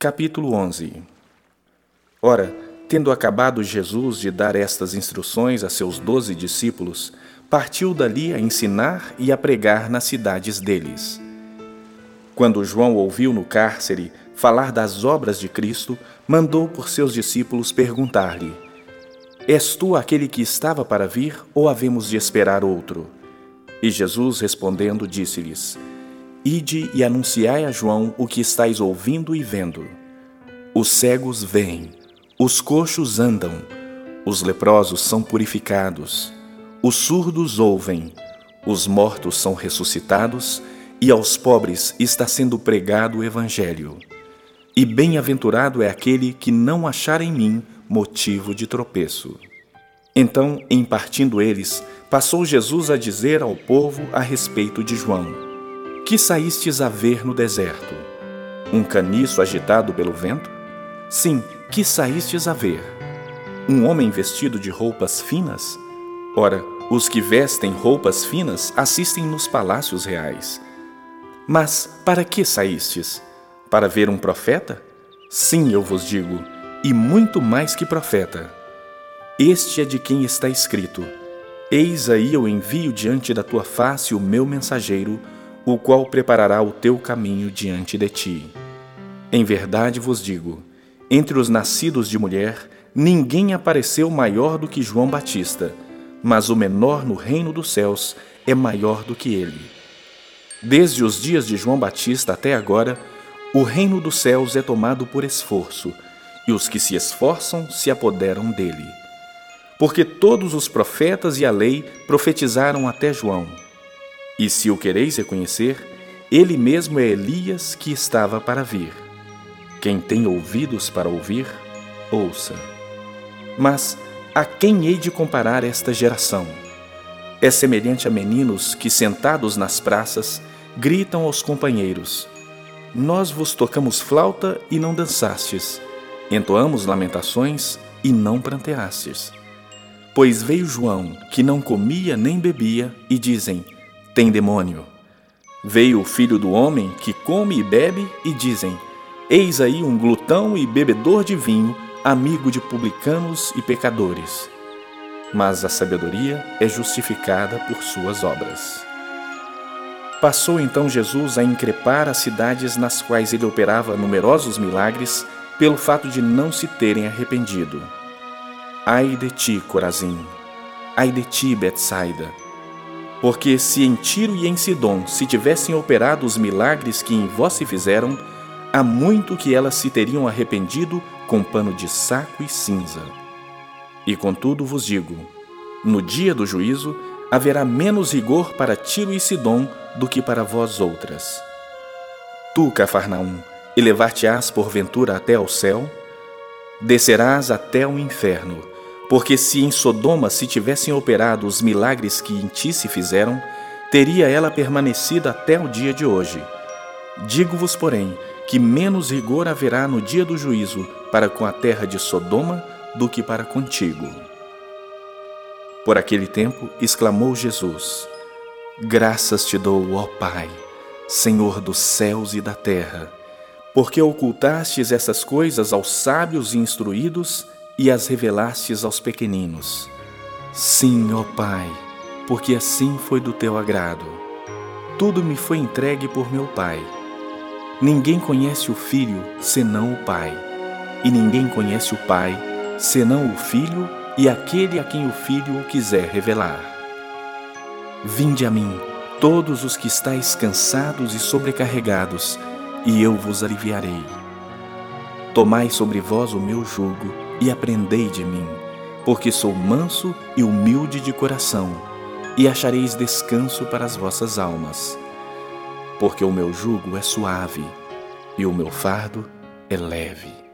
Capítulo 11 Ora, tendo acabado Jesus de dar estas instruções a seus doze discípulos, partiu dali a ensinar e a pregar nas cidades deles. Quando João ouviu no cárcere falar das obras de Cristo, mandou por seus discípulos perguntar-lhe: És tu aquele que estava para vir, ou havemos de esperar outro? E Jesus respondendo, disse-lhes: Ide e anunciai a João o que estáis ouvindo e vendo. Os cegos veem, os coxos andam, os leprosos são purificados, os surdos ouvem, os mortos são ressuscitados e aos pobres está sendo pregado o Evangelho. E bem-aventurado é aquele que não achar em mim motivo de tropeço. Então, em partindo eles, passou Jesus a dizer ao povo a respeito de João que saístes a ver no deserto? Um caniço agitado pelo vento? Sim, que saístes a ver? Um homem vestido de roupas finas? Ora, os que vestem roupas finas assistem nos palácios reais. Mas para que saístes? Para ver um profeta? Sim, eu vos digo, e muito mais que profeta. Este é de quem está escrito: Eis aí eu envio diante da tua face o meu mensageiro, o qual preparará o teu caminho diante de ti. Em verdade vos digo: entre os nascidos de mulher, ninguém apareceu maior do que João Batista, mas o menor no reino dos céus é maior do que ele. Desde os dias de João Batista até agora, o reino dos céus é tomado por esforço, e os que se esforçam se apoderam dele. Porque todos os profetas e a lei profetizaram até João. E se o quereis reconhecer, ele mesmo é Elias que estava para vir. Quem tem ouvidos para ouvir, ouça. Mas a quem hei de comparar esta geração? É semelhante a meninos que, sentados nas praças, gritam aos companheiros: Nós vos tocamos flauta e não dançastes, entoamos lamentações e não pranteastes. Pois veio João, que não comia nem bebia, e dizem: tem demônio. Veio o filho do homem que come e bebe, e dizem: Eis aí um glutão e bebedor de vinho, amigo de publicanos e pecadores. Mas a sabedoria é justificada por suas obras. Passou então Jesus a increpar as cidades nas quais ele operava numerosos milagres, pelo fato de não se terem arrependido. Ai de ti, Corazim! Ai de ti, Betsaida! Porque se em Tiro e em Sidom se tivessem operado os milagres que em vós se fizeram, há muito que elas se teriam arrependido com pano de saco e cinza. E contudo vos digo: no dia do juízo haverá menos rigor para Tiro e Sidom do que para vós outras. Tu, Cafarnaum, elevar-te-ás porventura até ao céu? Descerás até o inferno porque se em Sodoma se tivessem operado os milagres que em ti se fizeram, teria ela permanecido até o dia de hoje. Digo-vos, porém, que menos rigor haverá no dia do juízo para com a terra de Sodoma do que para contigo. Por aquele tempo exclamou Jesus: Graças te dou, ó Pai, Senhor dos céus e da terra, porque ocultastes essas coisas aos sábios e instruídos e as revelastes aos pequeninos. Sim, ó Pai, porque assim foi do teu agrado. Tudo me foi entregue por meu Pai. Ninguém conhece o Filho senão o Pai, e ninguém conhece o Pai senão o Filho e aquele a quem o Filho o quiser revelar. Vinde a mim, todos os que estáis cansados e sobrecarregados, e eu vos aliviarei. Tomai sobre vós o meu jugo e aprendei de mim, porque sou manso e humilde de coração, e achareis descanso para as vossas almas. Porque o meu jugo é suave e o meu fardo é leve.